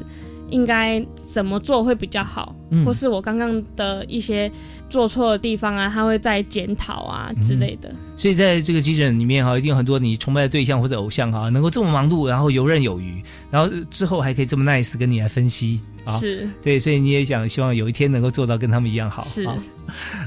应该怎么做会比较好，嗯或是我刚刚的一些做错的地方啊，他会再检讨啊之类的。所以在这个急诊里面哈，一定有很多你崇拜的对象或者偶像哈，能够这么忙碌，然后游刃有余，然后之后还可以这么 nice 跟你来分析啊。是对，所以你也想希望有一天能够做到跟他们一样好。是啊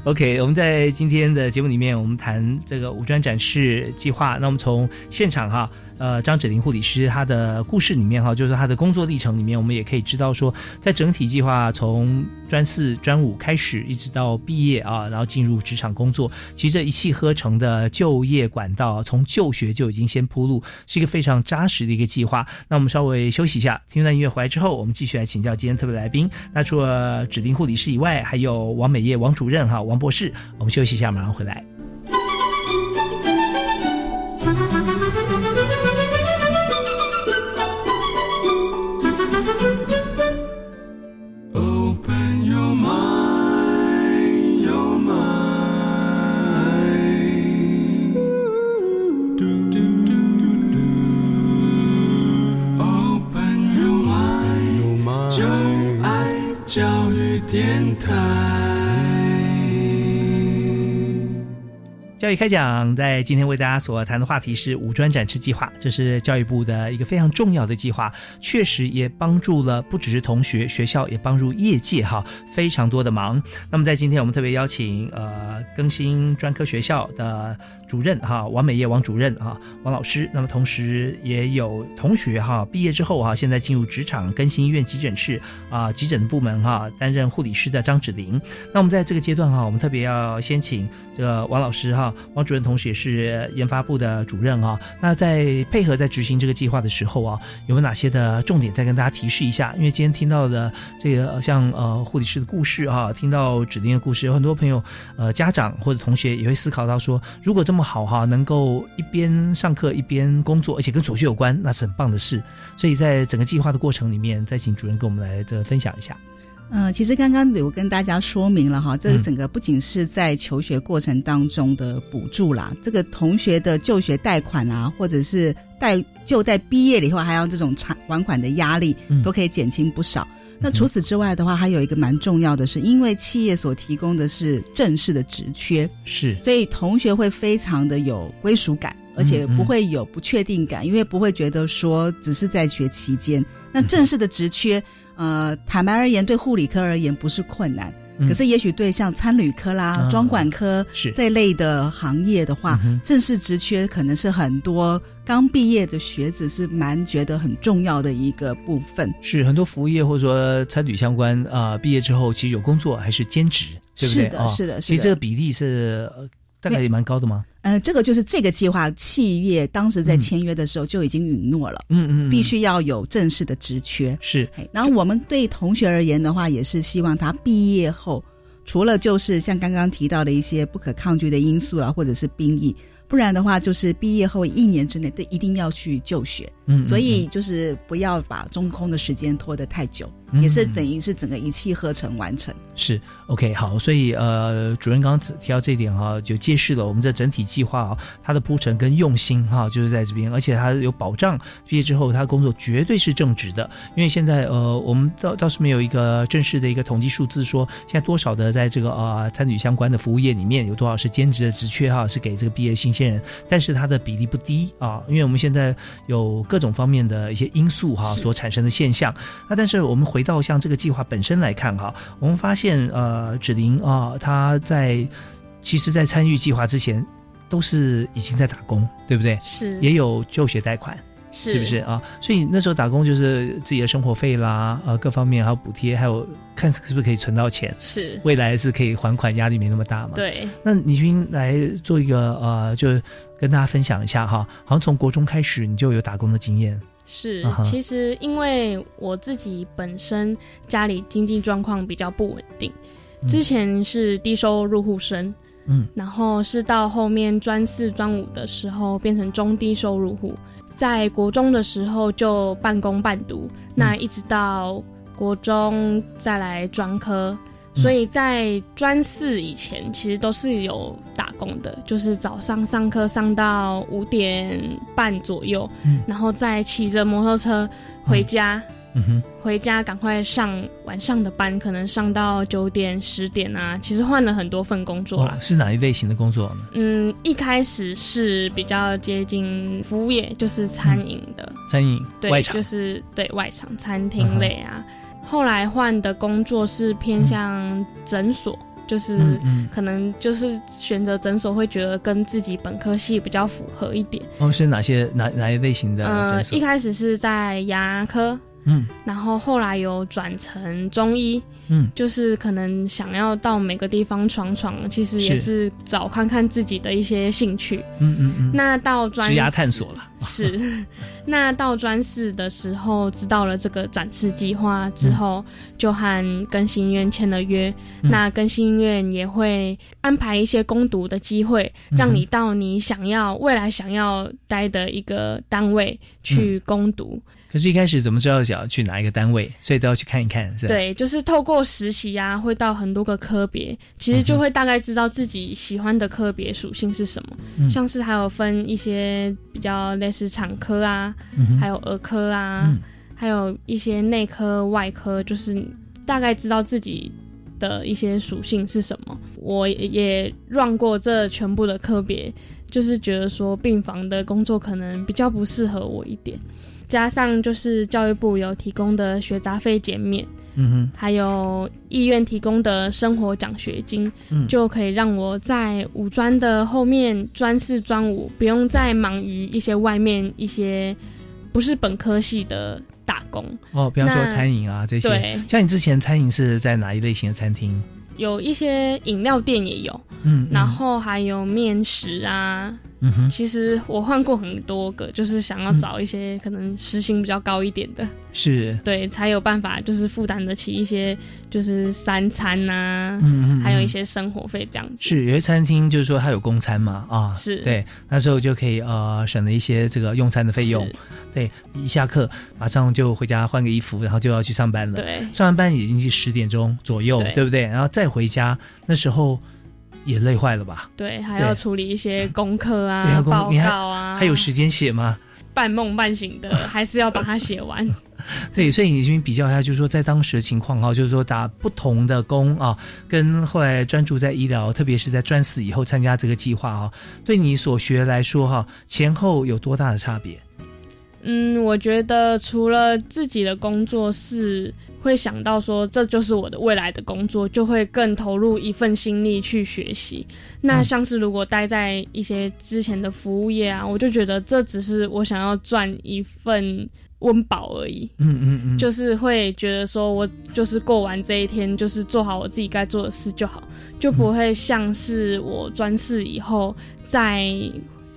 OK，我们在今天的节目里面，我们谈这个五专展示计划。那我们从现场哈，呃，张芷玲护理师她的故事里面哈，就是她的工作历程里面，我们也可以知道说，在整体计划从专四、专五开始，一直到毕业啊，然后进入职场工作，其实这一气呵成的就业管道，从就学就已经先铺路，是一个非常扎实的一个计划。那我们稍微休息一下，听段音乐回来之后，我们继续来请教今天特别来宾。那除了指定护理师以外，还有王美业王主任哈，王博士。我们休息一下，马上回来。台。教育开讲，在今天为大家所谈的话题是五专展翅计划，这是教育部的一个非常重要的计划，确实也帮助了不只是同学，学校也帮助业界哈非常多的忙。那么在今天我们特别邀请呃更新专科学校的主任哈王美业王主任哈王老师，那么同时也有同学哈毕业之后哈现在进入职场更新医院急诊室啊急诊部门哈担任护理师的张芷玲。那我们在这个阶段哈，我们特别要先请这个王老师哈，王主任同时也是研发部的主任啊。那在配合在执行这个计划的时候啊，有没有哪些的重点再跟大家提示一下？因为今天听到的这个像呃护理师的故事哈、听到指定的故事，有很多朋友呃家长或者同学也会思考到说，如果这么么好哈，能够一边上课一边工作，而且跟所学有关，那是很棒的事。所以在整个计划的过程里面，再请主任跟我们来这分享一下。嗯，其实刚刚有跟大家说明了哈，这个整个不仅是在求学过程当中的补助啦，这个同学的就学贷款啊，或者是贷就贷毕业了以后还要这种偿还款的压力，都可以减轻不少。那除此之外的话，还有一个蛮重要的是，因为企业所提供的是正式的职缺，是，所以同学会非常的有归属感，而且不会有不确定感，因为不会觉得说只是在学期间。那正式的职缺，呃，坦白而言，对护理科而言不是困难。嗯可是，也许对像餐旅科啦、啊专管科是这类的行业的话，嗯正式职缺可能是很多刚毕业的学子是蛮觉得很重要的一个部分。是很多服务业或者说餐旅相关啊、毕业之后其实有工作还是兼职，对不对？是的哦是的是的其实这个比例是、呃大概也蛮高的吗？呃，这个就是这个计划企业当时在签约的时候就已经允诺了，嗯嗯嗯必须要有正式的职缺。是，然后我们对同学而言的话，也是希望他毕业后，除了就是像刚刚提到的一些不可抗拒的因素啦，或者是兵役，不然的话就是毕业后一年之内都一定要去就学。嗯嗯所以就是不要把中空的时间拖得太久。嗯也是等于是整个一气呵成完成。是 OK 好，所以呃，主任刚刚提到这一点哈、就揭示了我们这整体计划啊，它的铺陈跟用心哈、就是在这边，而且它有保障，毕业之后他工作绝对是正职的，因为现在呃，我们倒倒是没有一个正式的一个统计数字说现在多少的在这个呃参与相关的服务业里面有多少是兼职的职缺哈、是给这个毕业新鲜人，但是它的比例不低啊，因为我们现在有各种方面的一些因素哈、所产生的现象，那但是我们回到像这个计划本身来看哈，我们发现呃，芷玲啊，她在其实，在参与计划之前，都是已经在打工，对不对？是也有就学贷款。是是不是啊？所以那时候打工就是自己的生活费啦，呃，各方面还有补贴，还有看是不是可以存到钱，是未来是可以还款，压力没那么大嘛。对。那李军来做一个呃，就跟大家分享一下哈，好像从国中开始你就有打工的经验。是其实因为我自己本身家里经济状况比较不稳定，之前是低收入户生，嗯，然后是到后面专四、专五的时候变成中低收入户，在国中的时候就半工半读，那一直到国中再来专科。所以在专四以前，其实都是有打工的，就是早上上课上到五点半左右，嗯然后再骑着摩托车回家，嗯哼，回家赶快上晚上的班，可能上到九点十点啊。其实换了很多份工作啦。哦，是哪一类型的工作呢？嗯，一开始是比较接近服务业，就是餐饮的，餐饮对，外就是对外场餐厅类啊。后来换的工作是偏向诊所，就是可能就是选择诊所会觉得跟自己本科系比较符合一点。哦，是哪些哪哪一类型的呃诊，所？一开始是在牙科，嗯。然后后来有转成中医，嗯，就是可能想要到每个地方闯闯，其实也是是找看看自己的一些兴趣。嗯嗯嗯，那到专职涯探索了。是，[laughs] 那到专四的时候知道了这个展示计划之后，就和更新院签了约。嗯。那更新院也会安排一些攻读的机会，让你到你想要未来想要待的一个单位去攻读。可是，一开始怎么知道想要去哪一个单位？所以都要去看一看，是吧？对，就是透过实习啊，会到很多个科别，其实就会大概知道自己喜欢的科别属性是什么。嗯像是还有分一些比较类似产科啊，嗯还有儿科啊，嗯还有一些内科、外科，就是大概知道自己的一些属性是什么。我也 run 过这全部的科别，就是觉得说病房的工作可能比较不适合我一点。加上就是教育部有提供的学杂费减免，嗯哼，还有医院提供的生活奖学金，嗯就可以让我在五专的后面专四、专五不用再忙于一些外面一些不是本科系的打工。哦，比方说餐饮啊这些对，像你之前餐饮是在哪一类型的餐厅？有一些饮料店也有，嗯，然后还有面食啊。嗯哼，其实我换过很多个，就是想要找一些可能时薪比较高一点的，是，对，才有办法就是负担得起一些就是三餐呐、嗯嗯嗯还有一些生活费这样子。是有些餐厅就是说它有公餐嘛，啊，是对，那时候就可以呃省了一些这个用餐的费用。对，一下课马上就回家换个衣服，然后就要去上班了。对上完班已经是十点钟左右，对对不对？然后再回家，那时候也累坏了吧？对，还要处理一些功课啊、你还告啊，还有时间写吗？半梦半醒的，[laughs] 还是要把它写完。[laughs] 对，所以你这边比较一下，就是说在当时的情况哈，就是说打不同的工啊，跟后来专注在医疗，特别是在专四以后参加这个计划哈，对你所学来说哈，前后有多大的差别？嗯，我觉得除了自己的工作是会想到说这就是我的未来的工作，就会更投入一份心力去学习。那像是如果待在一些之前的服务业啊，我就觉得这只是我想要赚一份温饱而已。嗯嗯嗯，就是会觉得说我就是过完这一天，就是做好我自己该做的事就好，就不会像是我专四以后在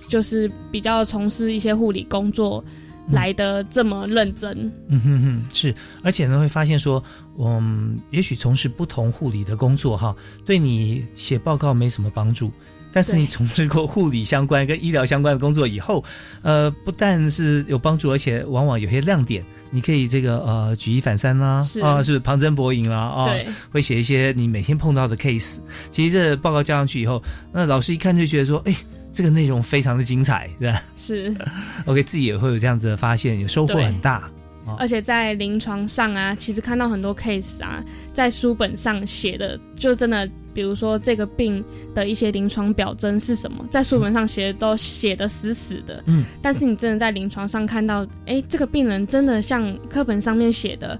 就是比较从事一些护理工作来的这么认真。嗯哼哼，是，而且呢，会发现说，嗯，也许从事不同护理的工作哈，对你写报告没什么帮助，但是你从事过护理相关跟医疗相关的工作以后，呃，不但是有帮助，而且往往有些亮点，你可以这个呃举一反三啦，是。啊，是不是旁征博引啦啊，对。会写一些你每天碰到的 case。其实这报告交上去以后，那老师一看就觉得说，哎，这个内容非常的精彩，是吧？是？[laughs] OK，自己也会有这样子的发现，有收获很大。哦。而且在临床上啊，其实看到很多 case 啊，在书本上写的就真的，比如说这个病的一些临床表征是什么，在书本上写的都写的死死的，嗯，但是你真的在临床上看到，哎，这个病人真的像课本上面写的，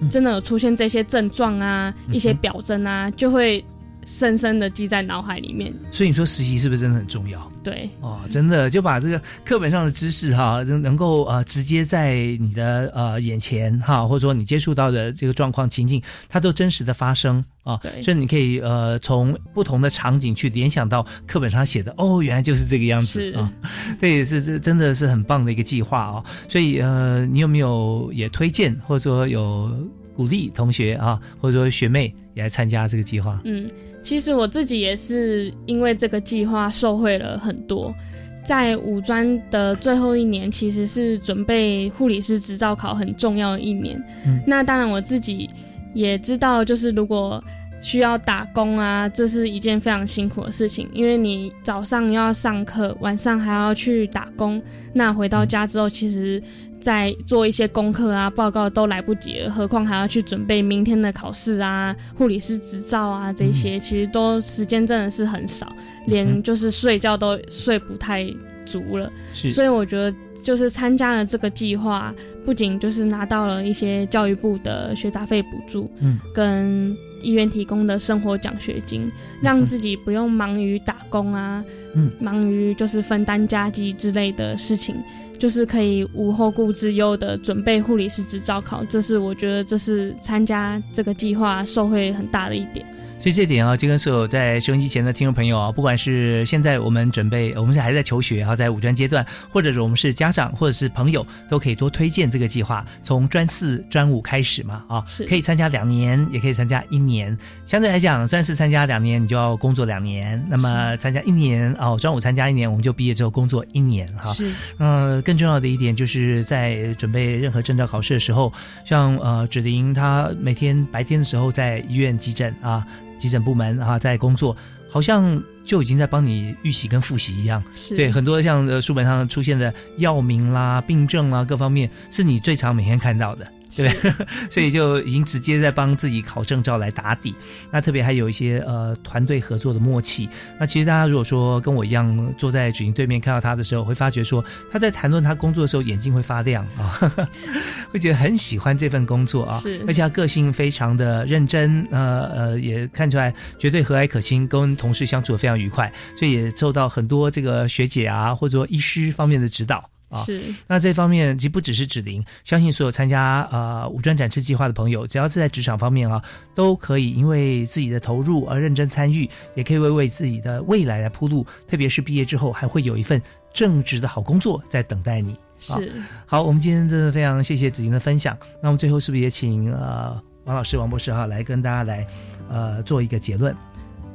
嗯。真的有出现这些症状啊，一些表征啊，就会深深的记在脑海里面。所以你说实习是不是真的很重要？对，哦，真的就把这个课本上的知识哈，能能够呃直接在你的呃眼前哈，或者说你接触到的这个状况情境，它都真实的发生啊，对所以你可以呃从不同的场景去联想到课本上写的，哦，原来就是这个样子是啊，对，是这真的是很棒的一个计划哦。所以呃，你有没有也推荐或者说有鼓励同学啊，或者说学妹也来参加这个计划？嗯，其实我自己也是因为这个计划受惠了很多。在五专的最后一年，其实是准备护理师执照考很重要的一年。嗯那当然我自己也知道，就是如果需要打工啊，这是一件非常辛苦的事情，因为你早上要上课，晚上还要去打工，那回到家之后，其实在做一些功课啊、报告都来不及了，何况还要去准备明天的考试啊、护理师执照啊这些，其实都时间真的是很少，连就是睡觉都睡不太足了。是。所以我觉得就是参加了这个计划，不仅就是拿到了一些教育部的学杂费补助，嗯，跟医院提供的生活奖学金，让自己不用忙于打工啊，嗯，忙于就是分担家计之类的事情，就是可以无后顾之忧的准备护理师执照考，这是我觉得这是参加这个计划受惠很大的一点。所以这点啊，就跟所有在收音机前的听众朋友啊，不管是现在我们准备，我们是还在求学啊，在五专阶段，或者是我们是家长或者是朋友，都可以多推荐这个计划，从专四、专五开始嘛，啊，是可以参加两年，也可以参加一年。相对来讲，专四参加两年，你就要工作两年；那么参加一年哦，专五参加一年，我们就毕业之后工作一年哈。是呃，更重要的一点就是在准备任何证照考试的时候，像呃芷玲她每天白天的时候在医院急诊啊，急诊部门啊在工作，好像就已经在帮你预习跟复习一样。是对很多像呃书本上出现的药名啦、病症啦各方面，是你最常每天看到的。对？[laughs] 所以就已经直接在帮自己考证照来打底。那特别还有一些呃团队合作的默契。那其实大家如果说跟我一样坐在主营对面看到他的时候，会发觉说他在谈论他工作的时候眼睛会发亮啊，[laughs] 会觉得很喜欢这份工作啊是，而且他个性非常的认真，呃呃也看出来绝对和蔼可亲，跟同事相处的非常愉快，所以也受到很多这个学姐啊或者说医师方面的指导。啊，是那这方面其实不只是指令，相信所有参加呃五专展翅计划的朋友，只要是在职场方面啊，都可以因为自己的投入而认真参与，也可以为为自己的未来来铺路。特别是毕业之后，还会有一份正直的好工作在等待你。好是好，我们今天真的非常谢谢子莹的分享。那我们最后是不是也请呃王老师、王博士哈来跟大家来呃做一个结论？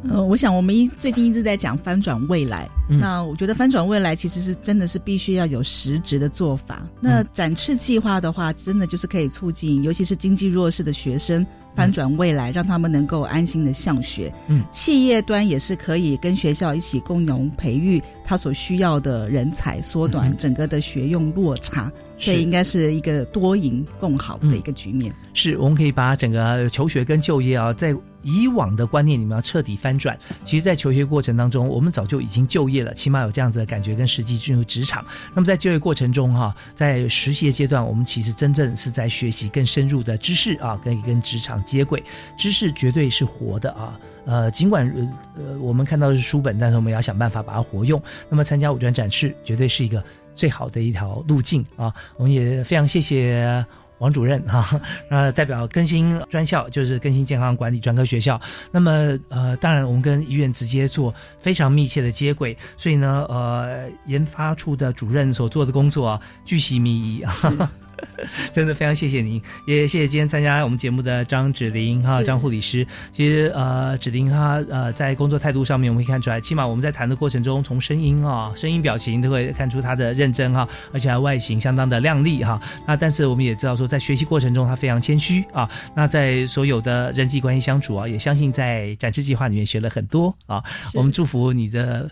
呃，我想我们一最近一直在讲翻转未来，嗯那我觉得翻转未来其实是真的是必须要有实质的做法。嗯那展翅计划的话，真的就是可以促进，尤其是经济弱势的学生翻转未来，让他们能够安心的向学。嗯，企业端也是可以跟学校一起共同培育他所需要的人才，缩短嗯整个的学用落差。是所以应该是一个多赢共好的一个局面。是我们可以把整个求学跟就业啊，在以往的观念里面要彻底翻转。其实，在求学过程当中，我们早就已经就业了，起码有这样子的感觉，跟实际进入职场。那么在就业过程中哈、在实习的阶段，我们其实真正是在学习更深入的知识啊，跟跟职场接轨。知识绝对是活的啊。呃，尽管呃呃我们看到的是书本，但是我们也要想办法把它活用。那么参加五专展示，绝对是一个最好的一条路径啊！我们也非常谢谢王主任哈、[laughs] 那代表更新专校就是更新健康管理专科学校。那么呃，当然我们跟医院直接做非常密切的接轨，所以呢，呃，研发处的主任所做的工作啊，巨细靡遗啊。[laughs] [laughs] 真的非常谢谢您，也谢谢今天参加我们节目的张芷玲哈，张护理师。其实呃，芷玲她呃在工作态度上面，我们可以看出来，起码我们在谈的过程中，从声音啊、声音表情都会看出她的认真哈，而且还外形相当的靓丽哈。那但是我们也知道说，在学习过程中，她非常谦虚啊。那在所有的人际关系相处啊，也相信在展示计划里面学了很多啊。我们祝福你的。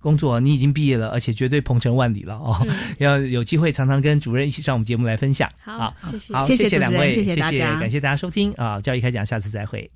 工作你已经毕业了，而且绝对鹏程万里了哦！嗯 [laughs] 要有机会常常跟主任一起上我们节目来分享。好谢谢好，谢谢两位，谢谢大家感谢大家收听啊！教育开讲，下次再会。